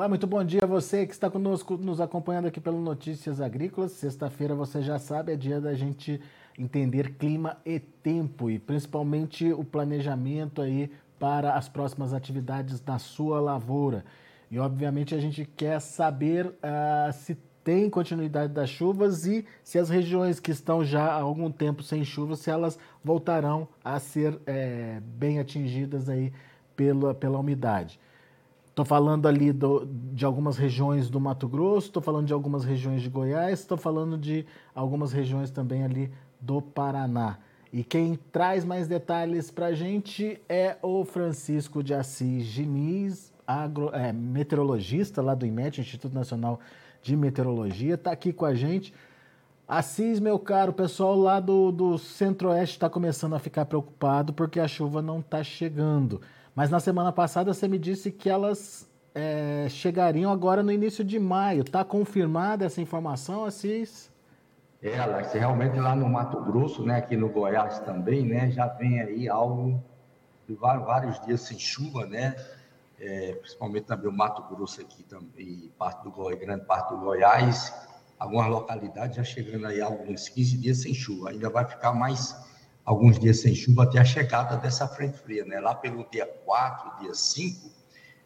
Olá, muito bom dia a você que está conosco, nos acompanhando aqui pelo Notícias Agrícolas. Sexta-feira, você já sabe, é dia da gente entender clima e tempo e principalmente o planejamento aí para as próximas atividades na sua lavoura. E obviamente a gente quer saber uh, se tem continuidade das chuvas e se as regiões que estão já há algum tempo sem chuva, se elas voltarão a ser é, bem atingidas aí pela, pela umidade. Estou falando ali do, de algumas regiões do Mato Grosso, estou falando de algumas regiões de Goiás, estou falando de algumas regiões também ali do Paraná. E quem traz mais detalhes para a gente é o Francisco de Assis Diniz, agro, é, meteorologista lá do IMET, Instituto Nacional de Meteorologia, está aqui com a gente. Assis, meu caro, o pessoal lá do, do Centro-Oeste está começando a ficar preocupado porque a chuva não está chegando. Mas na semana passada você me disse que elas é, chegariam agora no início de maio. Está confirmada essa informação, Assis? É, Alex, realmente lá no Mato Grosso, né, aqui no Goiás também, né, já vem aí algo de vários dias sem chuva, né, é, principalmente também o Mato Grosso aqui também, parte do Goiás, grande parte do Goiás, algumas localidades já chegando aí alguns 15 dias sem chuva, ainda vai ficar mais alguns dias sem chuva até a chegada dessa frente fria, né? Lá pelo dia 4, dia 5,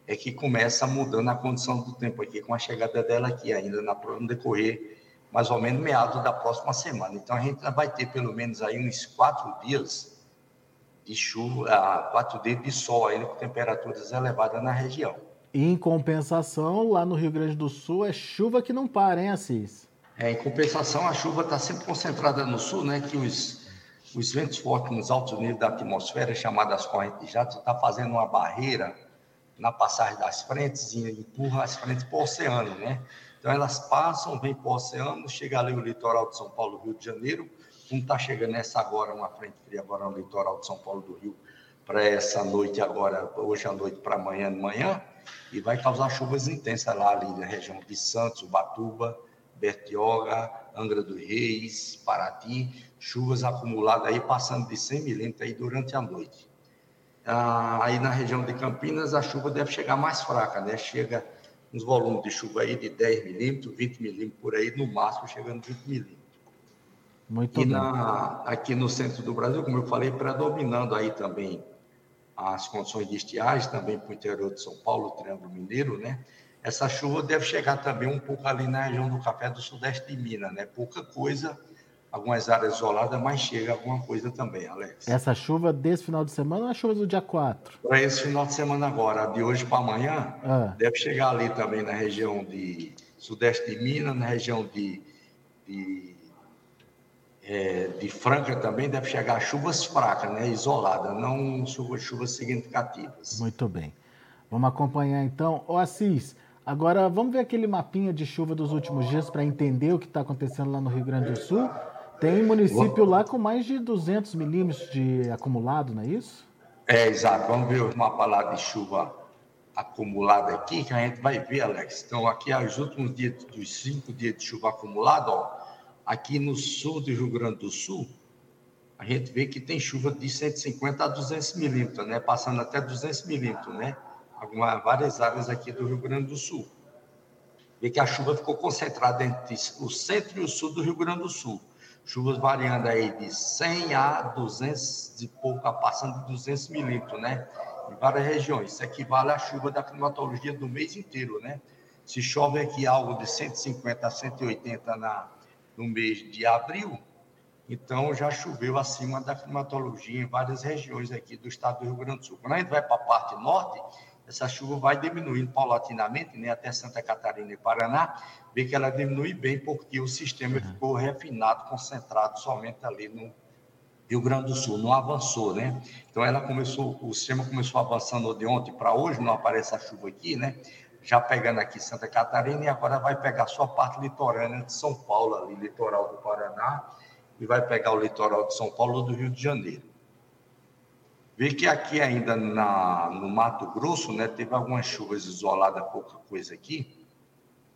é que começa mudando a condição do tempo aqui, com a chegada dela aqui, ainda na, no decorrer mais ou menos meados da próxima semana. Então a gente vai ter pelo menos aí uns quatro dias de chuva, ah, quatro dias de sol ainda com temperaturas elevadas na região. Em compensação, lá no Rio Grande do Sul é chuva que não para, hein, Assis? É, em compensação, a chuva está sempre concentrada no sul, né? Que os os ventos fortes nos altos níveis da atmosfera, chamadas correntes de jato, está fazendo uma barreira na passagem das frentes e empurra as frentes para o oceano, né? Então elas passam, vêm para o oceano, chega ali o litoral de São Paulo, Rio de Janeiro, como está chegando essa agora, uma frente fria agora no litoral de São Paulo do Rio, para essa noite agora, hoje à noite para amanhã de manhã, e vai causar chuvas intensas lá ali na região de Santos, Ubatuba, Bertioga, Angra dos Reis, Paraty, chuvas acumuladas aí passando de 100 milímetros aí durante a noite. Ah, aí na região de Campinas a chuva deve chegar mais fraca, né? Chega uns volumes de chuva aí de 10 milímetros, 20 milímetros por aí, no máximo chegando 20 milímetros. Muito e. Na, aqui no centro do Brasil, como eu falei, predominando aí também as condições de estiagem, também para o interior de São Paulo, Triângulo Mineiro, né? Essa chuva deve chegar também um pouco ali na região do Café do Sudeste de Minas, né? Pouca coisa, algumas áreas isoladas, mas chega alguma coisa também, Alex. Essa chuva desse final de semana ou a chuva do dia 4? Para esse final de semana agora, de hoje para amanhã, ah. deve chegar ali também na região de sudeste de Minas, na região de, de, é, de Franca também, deve chegar chuvas fracas, né, isoladas, não chuvas, chuvas significativas. Muito bem. Vamos acompanhar então. Ô Assis, agora vamos ver aquele mapinha de chuva dos últimos dias para entender o que está acontecendo lá no Rio Grande do Sul. Tem município lá com mais de 200 milímetros de acumulado, não é isso? É, exato. Vamos ver uma palavra de chuva acumulada aqui, que a gente vai ver, Alex. Então, aqui, os últimos dias, dos cinco dias de chuva acumulada, ó, aqui no sul do Rio Grande do Sul, a gente vê que tem chuva de 150 a 200 milímetros, né? Passando até 200 milímetros, né? Algumas, várias áreas aqui do Rio Grande do Sul. Vê que a chuva ficou concentrada entre o centro e o sul do Rio Grande do Sul chuvas variando aí de 100 a 200 e pouco, passando de 200 milímetros, né? Em várias regiões. Isso equivale à chuva da climatologia do mês inteiro, né? Se chove aqui algo de 150 a 180 na, no mês de abril, então já choveu acima da climatologia em várias regiões aqui do estado do Rio Grande do Sul. Quando a gente vai para a parte norte, essa chuva vai diminuindo paulatinamente, né, até Santa Catarina e Paraná, vê que ela diminui bem porque o sistema uhum. ficou refinado, concentrado somente ali no Rio Grande do Sul, não avançou, né? Então ela começou, o sistema começou avançando de ontem para hoje, não aparece a chuva aqui, né? Já pegando aqui Santa Catarina e agora vai pegar só a parte litorânea de São Paulo, ali, litoral do Paraná, e vai pegar o litoral de São Paulo do Rio de Janeiro. Vê que aqui ainda na, no Mato Grosso, né, teve algumas chuvas isoladas, pouca coisa aqui.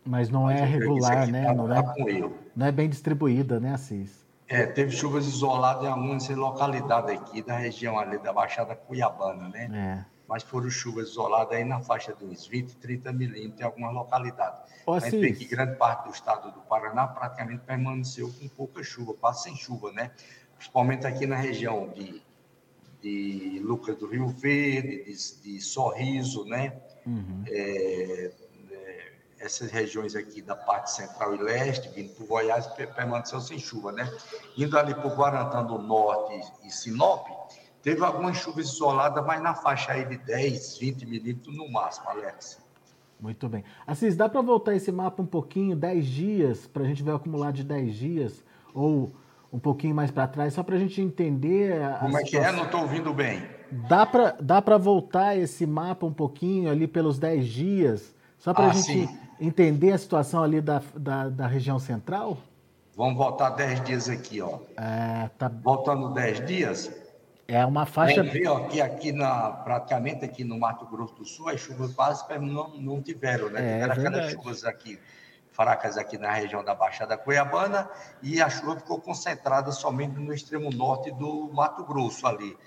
Mas não é regular, né? Tá, não, é, não é bem distribuída, né, Assis? É, teve chuvas isoladas em algumas localidades aqui da região ali da Baixada Cuiabana, né? É. mas foram chuvas isoladas aí na faixa de uns 20, 30 milímetros em algumas localidades. Ô, a gente vê que grande parte do estado do Paraná praticamente permaneceu com pouca chuva, quase sem chuva, né? Principalmente aqui na região de, de Lucas do Rio Verde, de, de Sorriso, né? Uhum. É, é, essas regiões aqui da parte central e leste, vindo para o Goiás, permaneceu sem chuva, né? Indo ali para o Guarantã do Norte e Sinop, Teve algumas chuvas isoladas, mas na faixa aí de 10, 20 milímetros no máximo, Alex. Muito bem. Assis, dá para voltar esse mapa um pouquinho, 10 dias, para a gente ver o acumulado de 10 dias, ou um pouquinho mais para trás, só para a gente entender. Como é que é? Não estou ouvindo bem. Dá para dá voltar esse mapa um pouquinho ali pelos 10 dias, só para a ah, gente sim. entender a situação ali da, da, da, região central? Vamos voltar 10 dias aqui, ó. É, tá... Voltando 10 dias, é uma faixa. Vê, ó, que aqui na, praticamente aqui no Mato Grosso do Sul, as chuvas quase não, não tiveram, né? É, tiveram aquelas chuvas aqui, fracas aqui na região da Baixada Cuiabana, e a chuva ficou concentrada somente no extremo norte do Mato Grosso ali,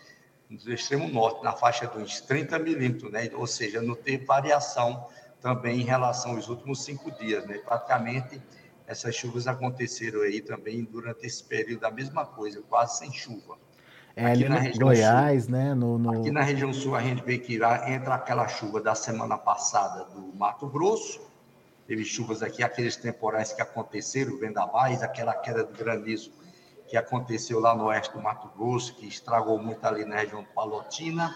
no extremo norte, na faixa de uns 30 milímetros, né? Ou seja, não teve variação também em relação aos últimos cinco dias, né? Praticamente essas chuvas aconteceram aí também durante esse período, a mesma coisa, quase sem chuva. É aqui ali na região Goiás, sul, né? No, no... Aqui na região sul a gente vê que entra aquela chuva da semana passada do Mato Grosso. Teve chuvas aqui, aqueles temporais que aconteceram, vendavais, aquela queda de granizo que aconteceu lá no oeste do Mato Grosso, que estragou muito ali na região Palotina.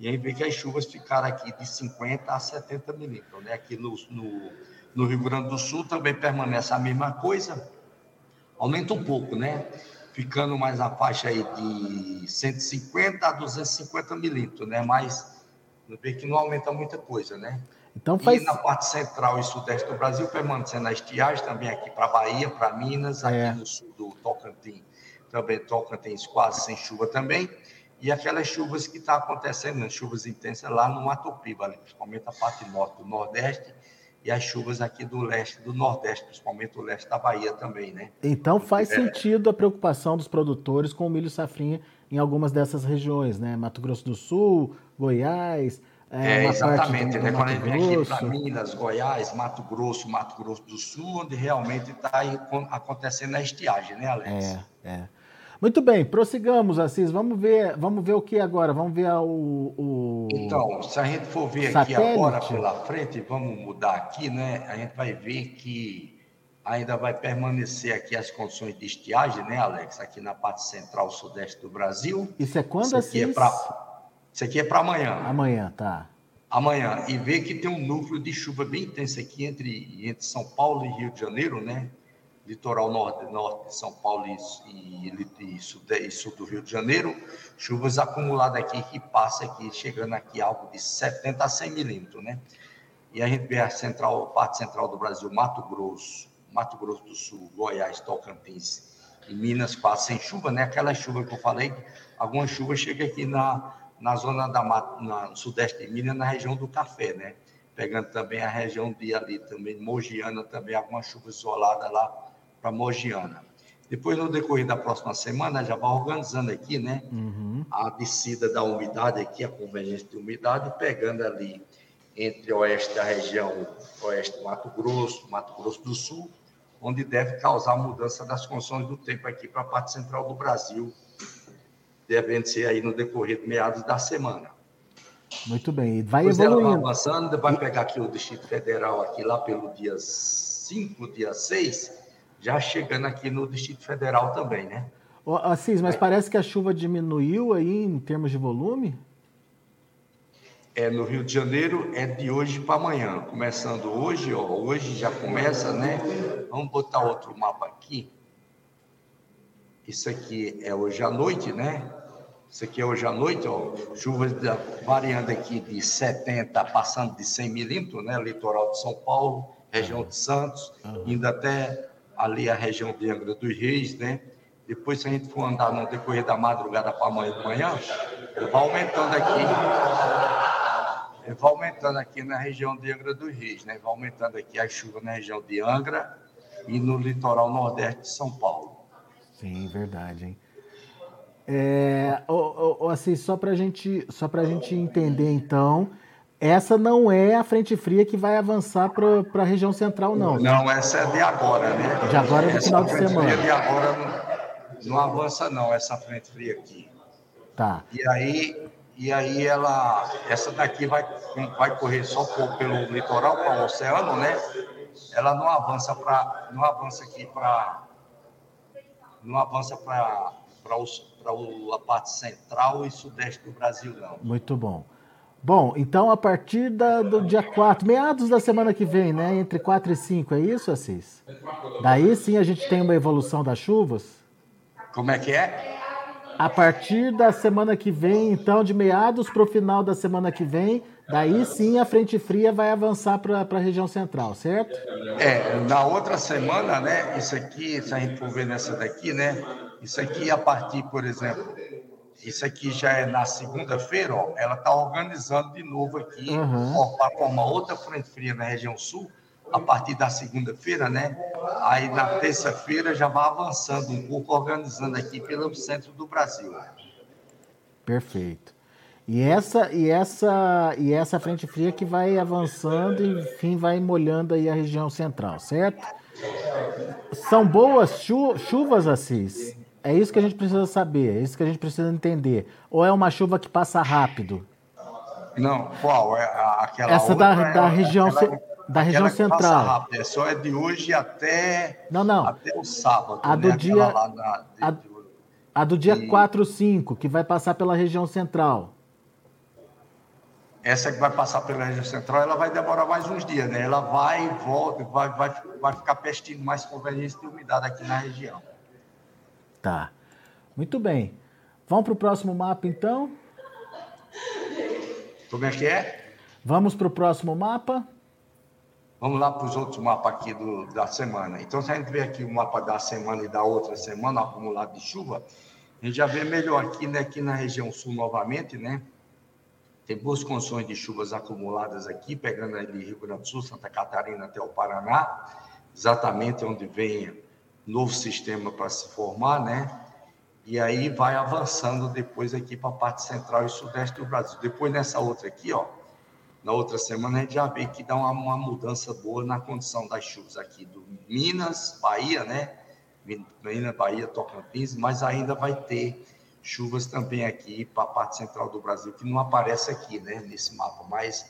E aí vê que as chuvas ficaram aqui de 50 a 70 milímetros. Né? Aqui no, no, no Rio Grande do Sul também permanece a mesma coisa. Aumenta um pouco, né? ficando mais na faixa aí de 150 a 250 milímetros, né? Mas vê que não aumenta muita coisa, né? Então faz... E na parte central e sudeste do Brasil, permanecendo a estiagem, também aqui para Bahia, para Minas, aqui é. no sul do Tocantins, também Tocantins quase sem chuva também. E aquelas chuvas que estão tá acontecendo, né? chuvas intensas lá no Mato Piba, principalmente a parte norte do Nordeste, e as chuvas aqui do leste, do nordeste, principalmente o leste da Bahia também, né? Então faz é... sentido a preocupação dos produtores com o milho safrinha em algumas dessas regiões, né? Mato Grosso do Sul, Goiás. É, é exatamente, né? Quando a gente vem aqui para Minas, Goiás, Mato Grosso, Mato Grosso do Sul, onde realmente está acontecendo a estiagem, né, Alex? É, é. Muito bem, prossigamos, Assis. Vamos ver, vamos ver o que agora? Vamos ver o, o... Então, se a gente for ver satélite. aqui agora pela frente, vamos mudar aqui, né? A gente vai ver que ainda vai permanecer aqui as condições de estiagem, né, Alex? Aqui na parte central sudeste do Brasil. Isso é quando, Isso aqui é Assis? É pra... Isso aqui é para amanhã. Amanhã, tá. Amanhã. E ver que tem um núcleo de chuva bem intenso aqui entre, entre São Paulo e Rio de Janeiro, né? litoral norte, norte de São Paulo e, e, e, sul, e, sul, do Rio de Janeiro, chuvas acumuladas aqui que passa aqui, chegando aqui algo de 70 a 100 milímetros, né? E a gente vê a central, parte central do Brasil, Mato Grosso, Mato Grosso do Sul, Goiás, Tocantins e Minas quase sem chuva, né? Aquela chuva que eu falei, algumas chuvas chegam aqui na, na zona da na, no sudeste de Minas, na região do Café, né? Pegando também a região de ali também, Mogiana também, algumas chuvas isoladas lá para Mogiana. Depois, no decorrer da próxima semana, já vai organizando aqui, né? Uhum. A descida da umidade aqui, a convergência de umidade, pegando ali entre oeste da região, oeste do Mato Grosso, Mato Grosso do Sul, onde deve causar mudança das condições do tempo aqui para a parte central do Brasil, devendo ser aí no decorrer de meados da semana. Muito bem, e vai Depois evoluindo. Ela vai avançando, vai pegar aqui o Distrito Federal aqui lá pelo dia 5, dia 6, já chegando aqui no Distrito Federal também, né? Oh, Assis, mas parece que a chuva diminuiu aí em termos de volume? É, no Rio de Janeiro é de hoje para amanhã. Começando hoje, ó, hoje já começa, né? Vamos botar outro mapa aqui. Isso aqui é hoje à noite, né? Isso aqui é hoje à noite, ó. Chuvas variando aqui de 70, passando de 100 milímetros, né? Litoral de São Paulo, região de Santos, indo até ali a região de Angra dos Reis, né? Depois, se a gente for andar no decorrer da madrugada para amanhã de manhã, vai aumentando aqui, vai aumentando aqui na região de Angra dos Reis, né? Vai aumentando aqui a chuva na região de Angra e no litoral nordeste de São Paulo. Sim, verdade, hein? É, assim, só para gente, só a gente entender, então, essa não é a frente fria que vai avançar para a região central, não. Não, essa é de agora, né? De agora no final de semana. Fria de agora não, não avança, não, essa frente fria aqui. Tá. E aí, e aí ela, essa daqui vai, vai correr só por, pelo litoral para o oceano, né? Ela não avança para, não avança aqui para, não avança para para a parte central e sudeste do Brasil, não. Muito bom. Bom, então a partir da, do dia 4, meados da semana que vem, né? Entre 4 e 5, é isso, Assis? Daí sim a gente tem uma evolução das chuvas? Como é que é? A partir da semana que vem, então, de meados para o final da semana que vem, daí sim a frente fria vai avançar para a região central, certo? É, na outra semana, né? Isso aqui, se a gente for ver nessa daqui, né? Isso aqui, a partir, por exemplo, isso aqui já é na segunda-feira, ó, ela está organizando de novo aqui, uhum. para formar outra frente fria na região sul, a partir da segunda-feira, né? Aí na terça-feira já vai avançando um pouco, organizando aqui pelo centro do Brasil. Perfeito. E essa e essa e essa frente fria que vai avançando e enfim vai molhando aí a região central, certo? São boas chu chuvas, Assis? É isso que a gente precisa saber, é isso que a gente precisa entender. Ou é uma chuva que passa rápido? Não, qual? É aquela Essa da, da região, aquela, da região central. Rápido. É só é de hoje até, não, não. até o sábado. A do né? dia, na, de, a, a, do dia e... 4, 5, que vai passar pela região central. Essa que vai passar pela região central, ela vai demorar mais uns dias, né? Ela vai e volta, vai, vai, vai ficar pestindo mais conveniência de umidade aqui na região. Tá. Muito bem. Vamos para o próximo mapa, então? Como é que é? Vamos para o próximo mapa? Vamos lá para os outros mapas aqui do, da semana. Então, se a gente vê aqui o mapa da semana e da outra semana, acumulado de chuva, a gente já vê melhor aqui, né, aqui na região sul novamente, né? Tem boas condições de chuvas acumuladas aqui, pegando ali Rio Grande do Sul, Santa Catarina até o Paraná, exatamente onde vem novo sistema para se formar, né? E aí vai avançando depois aqui para a parte central e sudeste do Brasil. Depois nessa outra aqui, ó, na outra semana a gente já vê que dá uma, uma mudança boa na condição das chuvas aqui do Minas, Bahia, né? Minas, Bahia, Tocantins, mas ainda vai ter chuvas também aqui para a parte central do Brasil, que não aparece aqui, né, nesse mapa, mas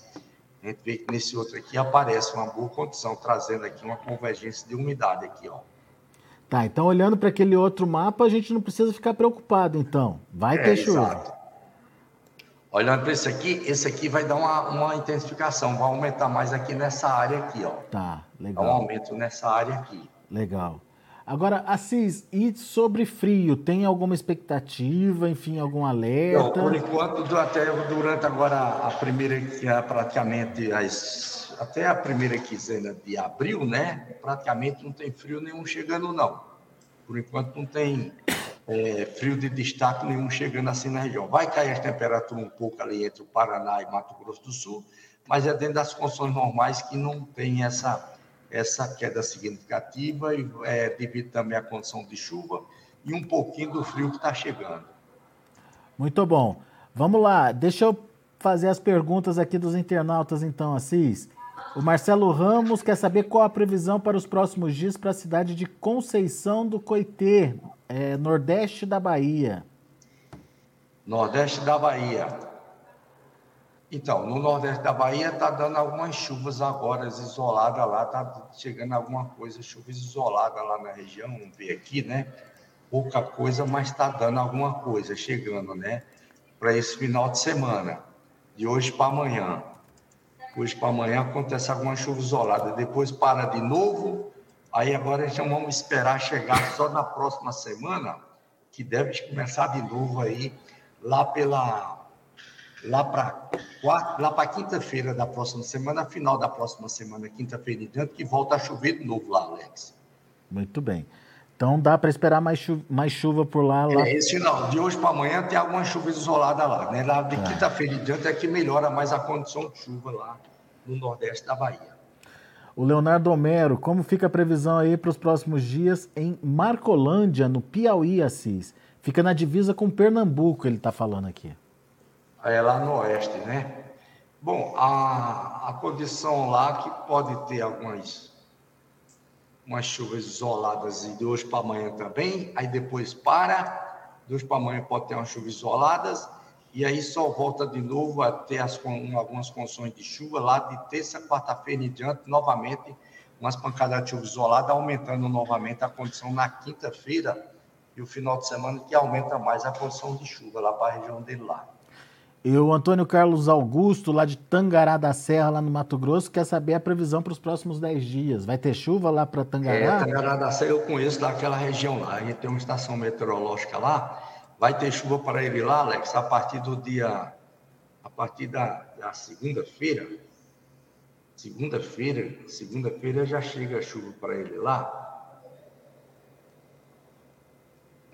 a gente vê que nesse outro aqui aparece uma boa condição, trazendo aqui uma convergência de umidade aqui, ó. Tá, então olhando para aquele outro mapa, a gente não precisa ficar preocupado, então. Vai ter é, chuva. Exato. Olhando para esse aqui, esse aqui vai dar uma, uma intensificação, vai aumentar mais aqui nessa área aqui, ó. Tá, legal. Dá um aumento nessa área aqui. Legal. Agora, Assis, e sobre frio, tem alguma expectativa, enfim, algum alerta? Não, por enquanto, até durante agora a primeira, que é praticamente as até a primeira quinzena de abril, né? Praticamente não tem frio nenhum chegando, não. Por enquanto não tem é, frio de destaque nenhum chegando assim na região. Vai cair a temperatura um pouco ali entre o Paraná e Mato Grosso do Sul, mas é dentro das condições normais que não tem essa essa queda significativa e é, devido também à condição de chuva e um pouquinho do frio que está chegando. Muito bom. Vamos lá, deixa eu fazer as perguntas aqui dos internautas então, Assis. O Marcelo Ramos quer saber qual a previsão para os próximos dias para a cidade de Conceição do Coitê, é, nordeste da Bahia. Nordeste da Bahia. Então, no nordeste da Bahia está dando algumas chuvas agora isoladas lá, está chegando alguma coisa, chuvas isoladas lá na região, vamos ver aqui, né? Pouca coisa, mas está dando alguma coisa chegando, né? Para esse final de semana, de hoje para amanhã. Hoje para amanhã acontece alguma chuva isolada, depois para de novo. Aí agora já vamos esperar chegar só na próxima semana, que deve começar de novo aí lá pela lá para lá para quinta-feira da próxima semana, final da próxima semana, quinta-feira e diante, que volta a chover de novo lá, Alex. Muito bem. Então dá para esperar mais chuva, mais chuva por lá. lá. É, esse não, de hoje para amanhã tem alguma chuva isolada lá, né? Lá de é. quinta-feira em diante é que melhora mais a condição de chuva lá no nordeste da Bahia. O Leonardo Homero, como fica a previsão aí para os próximos dias em Marcolândia, no Piauí, Assis? Fica na divisa com Pernambuco, ele está falando aqui. É lá no oeste, né? Bom, a, a condição lá que pode ter algumas umas chuvas isoladas de hoje para amanhã também, aí depois para, de hoje para amanhã pode ter umas chuvas isoladas, e aí só volta de novo a ter as, algumas condições de chuva lá de terça, quarta-feira em diante, novamente, umas pancadas de chuva isolada, aumentando novamente a condição na quinta-feira e o final de semana que aumenta mais a condição de chuva lá para a região dele lá. E o Antônio Carlos Augusto, lá de Tangará da Serra, lá no Mato Grosso, quer saber a previsão para os próximos 10 dias. Vai ter chuva lá para Tangará? É, Tangará da Serra eu conheço daquela região lá. A gente tem uma estação meteorológica lá. Vai ter chuva para ele lá, Alex, a partir do dia. A partir da, da segunda-feira. Segunda-feira, segunda-feira já chega a chuva para ele lá.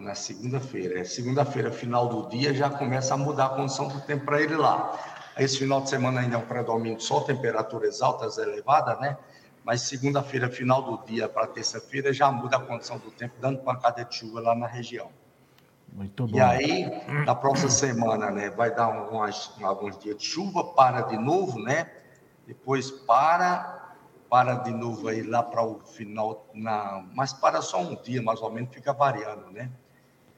Na segunda-feira. É segunda-feira, final do dia, já começa a mudar a condição do tempo para ele lá. Esse final de semana ainda é um predomínio de sol, temperaturas altas, elevadas, né? Mas segunda-feira, final do dia para terça-feira, já muda a condição do tempo, dando pancada de chuva lá na região. Muito bom. E aí, na próxima semana, né, vai dar umas, alguns dias de chuva, para de novo, né? Depois para, para de novo aí lá para o final, na, mas para só um dia, mais ou menos, fica variando, né?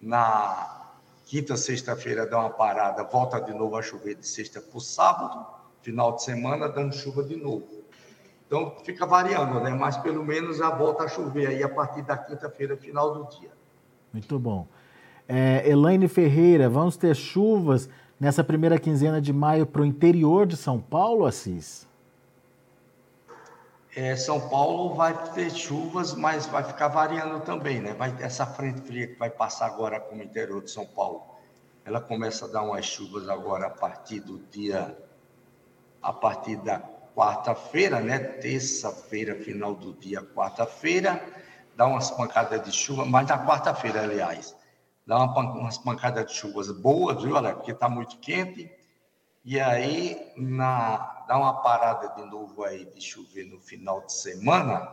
Na quinta, sexta-feira dá uma parada, volta de novo a chover de sexta para o sábado, final de semana dando chuva de novo. Então fica variando, né? Mas pelo menos a volta a chover aí a partir da quinta-feira, final do dia. Muito bom. É, Elaine Ferreira, vamos ter chuvas nessa primeira quinzena de maio para o interior de São Paulo, Assis? É, São Paulo vai ter chuvas, mas vai ficar variando também, né? Vai, essa frente fria que vai passar agora com o interior de São Paulo, ela começa a dar umas chuvas agora a partir do dia, a partir da quarta-feira, né? Terça-feira, final do dia, quarta-feira, dá umas pancadas de chuva, mas na quarta-feira, aliás, dá uma, umas pancadas de chuvas boas, viu, Alex? Porque está muito quente. E aí, na, dá uma parada de novo aí de chover no final de semana,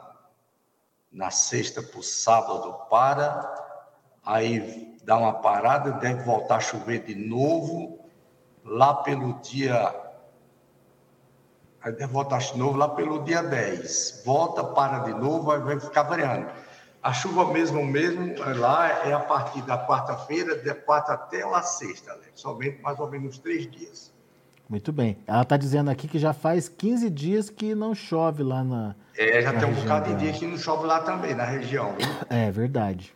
na sexta para o sábado para, aí dá uma parada, deve voltar a chover de novo, lá pelo dia. Aí deve voltar de novo lá pelo dia 10. Volta, para de novo, aí vai ficar variando. A chuva mesmo, mesmo lá é a partir da quarta-feira, da quarta até a sexta, Alex. Somente mais ou menos três dias. Muito bem. Ela está dizendo aqui que já faz 15 dias que não chove lá na. É, já na tem um bocado de dia que não chove lá também, na região. Viu? É verdade.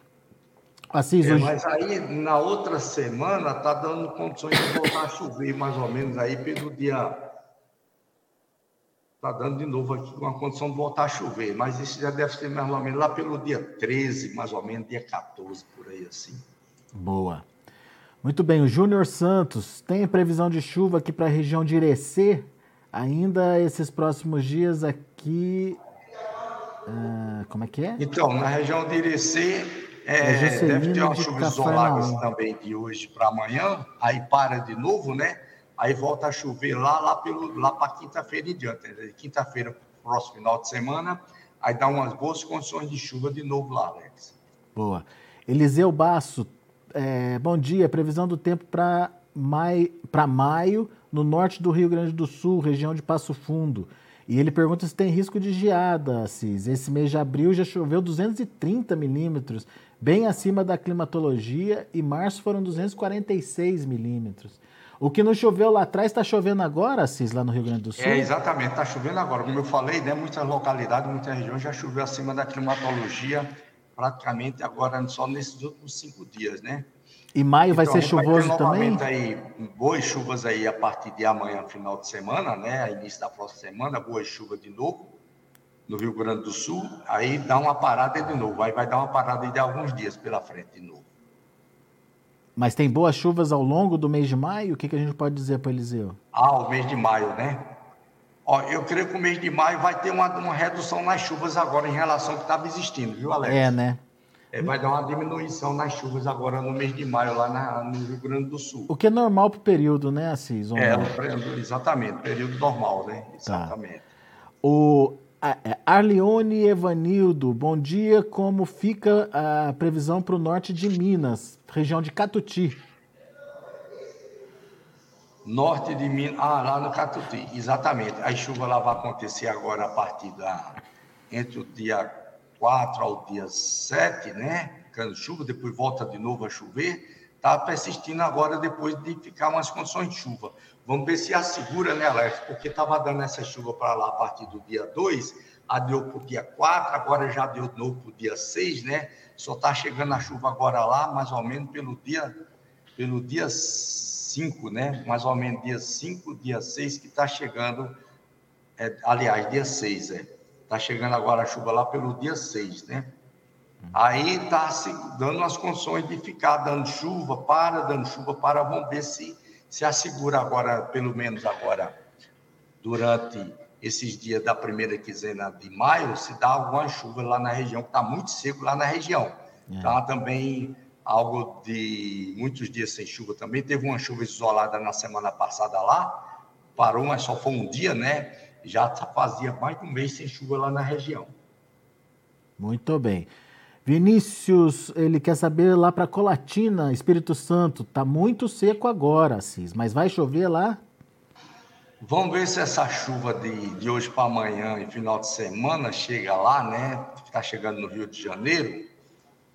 Assis, é, hoje... Mas aí, na outra semana, está dando condições de voltar a chover, mais ou menos, aí pelo dia. Está dando de novo aqui uma condição de voltar a chover, mas isso já deve ser mais ou menos lá pelo dia 13, mais ou menos, dia 14, por aí assim. Boa. Muito bem, o Júnior Santos tem previsão de chuva aqui para a região de Irecê, ainda esses próximos dias aqui. Uh, como é que é? Então, na região de Irecê, é, é deve ter umas chuvas isoladas também de hoje para amanhã, aí para de novo, né? Aí volta a chover lá, lá, pelo, lá para quinta-feira em diante. Né? Quinta-feira, próximo final de semana, aí dá umas boas condições de chuva de novo lá, Alex. Boa. Eliseu Basso é, bom dia, previsão do tempo para maio, no norte do Rio Grande do Sul, região de Passo Fundo. E ele pergunta se tem risco de geada, Assis. Esse mês de abril já choveu 230 milímetros, bem acima da climatologia, e março foram 246 milímetros. O que não choveu lá atrás está chovendo agora, Assis, lá no Rio Grande do Sul? É, exatamente, está chovendo agora. Como eu falei, né, muitas localidades, muitas regiões já choveu acima da climatologia praticamente agora só nesses últimos cinco dias, né? E maio vai então, ser chuvoso vai também? aí boas chuvas aí a partir de amanhã, final de semana, né? Início da próxima semana, boas chuvas de novo no Rio Grande do Sul. Aí dá uma parada de novo. Aí vai dar uma parada de alguns dias pela frente de novo. Mas tem boas chuvas ao longo do mês de maio? O que, que a gente pode dizer para Eliseu? Ah, o mês de maio, né? Ó, eu creio que o mês de maio vai ter uma, uma redução nas chuvas agora em relação ao que estava existindo, viu, Alex? É, né? É, vai dar uma diminuição nas chuvas agora no mês de maio, lá na, no Rio Grande do Sul. O que é normal para o período, né, Assis? É, exatamente, período normal, né? Exatamente. Tá. O é, Arleone Evanildo, bom dia. Como fica a previsão para o norte de Minas, região de Catuti? Norte de Minas, ah, lá no Catuti, exatamente. A chuva lá vai acontecer agora a partir da. entre o dia 4 ao dia 7, né? Cano chuva, depois volta de novo a chover. Está persistindo agora depois de ficar umas condições de chuva. Vamos ver se assegura, né, Alex? Porque estava dando essa chuva para lá a partir do dia 2, adiou para o dia 4, agora já deu de novo para o dia 6, né? Só está chegando a chuva agora lá, mais ou menos pelo dia, pelo dia 5, né? Mais ou menos dia 5, dia 6 que está chegando, é, aliás, dia 6, é. Está chegando agora a chuva lá pelo dia 6, né? Aí está se dando as condições de ficar dando chuva, para, dando chuva, para, vamos ver se se assegura agora, pelo menos agora, durante esses dias da primeira quinzena de maio, se dá alguma chuva lá na região, que está muito seco lá na região. É. Tá também algo de muitos dias sem chuva também. Teve uma chuva isolada na semana passada lá, parou, mas só foi um dia, né? Já fazia mais de um mês sem chuva lá na região. Muito bem. Vinícius, ele quer saber lá para Colatina, Espírito Santo, tá muito seco agora, Cis, mas vai chover lá? Vamos ver se essa chuva de, de hoje para amanhã e final de semana chega lá, né? Está chegando no Rio de Janeiro,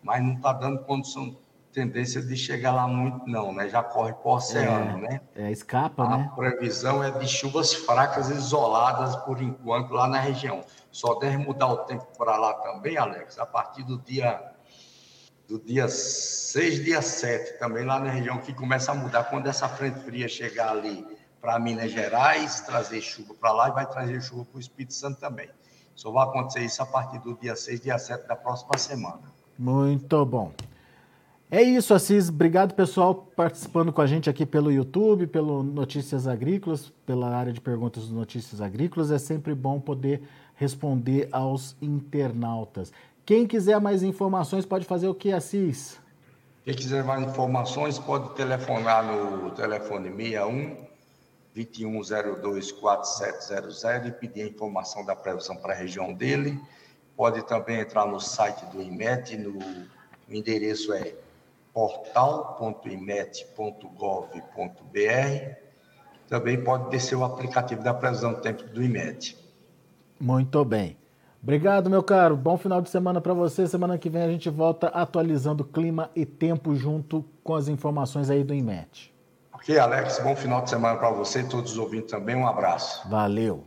mas não está dando condição, tendência de chegar lá muito, não, né? Já corre o oceano, é, né? É, escapa, A né? A previsão é de chuvas fracas isoladas por enquanto lá na região. Só deve mudar o tempo para lá também, Alex, a partir do dia do dia 6, dia 7, também lá na região que começa a mudar quando essa frente fria chegar ali para Minas Gerais, trazer chuva para lá e vai trazer chuva para o Espírito Santo também. Só vai acontecer isso a partir do dia 6, dia 7 da próxima semana. Muito bom. É isso, Assis. Obrigado, pessoal, participando com a gente aqui pelo YouTube, pelo Notícias Agrícolas, pela área de perguntas do Notícias Agrícolas. É sempre bom poder responder aos internautas. Quem quiser mais informações pode fazer o que, Assis? Quem quiser mais informações pode telefonar no telefone 61 2102 4700 e pedir a informação da previsão para a região dele. Pode também entrar no site do IMET, no o endereço é portal.imet.gov.br. Também pode descer o aplicativo da previsão do tempo do IMET. Muito bem. Obrigado, meu caro. Bom final de semana para você. Semana que vem a gente volta atualizando clima e tempo junto com as informações aí do IMET. Ok, Alex. Bom final de semana para você e todos os ouvintes também. Um abraço. Valeu.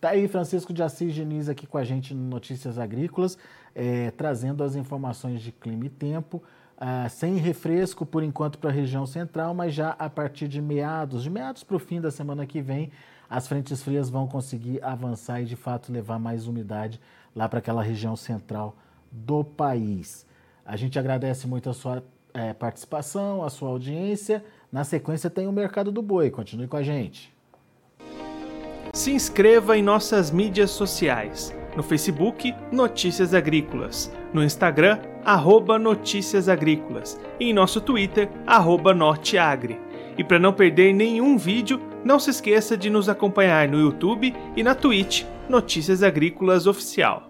Tá aí Francisco de Assis Diniz aqui com a gente no Notícias Agrícolas, é, trazendo as informações de clima e tempo. Ah, sem refresco por enquanto para a região central, mas já a partir de meados, de meados para o fim da semana que vem, as frentes frias vão conseguir avançar e de fato levar mais umidade lá para aquela região central do país. A gente agradece muito a sua é, participação, a sua audiência. Na sequência tem o Mercado do Boi. Continue com a gente. Se inscreva em nossas mídias sociais. No Facebook, Notícias Agrícolas. No Instagram, arroba Notícias Agrícolas. E em nosso Twitter, Norteagri. E para não perder nenhum vídeo, não se esqueça de nos acompanhar no YouTube e na Twitch Notícias Agrícolas Oficial.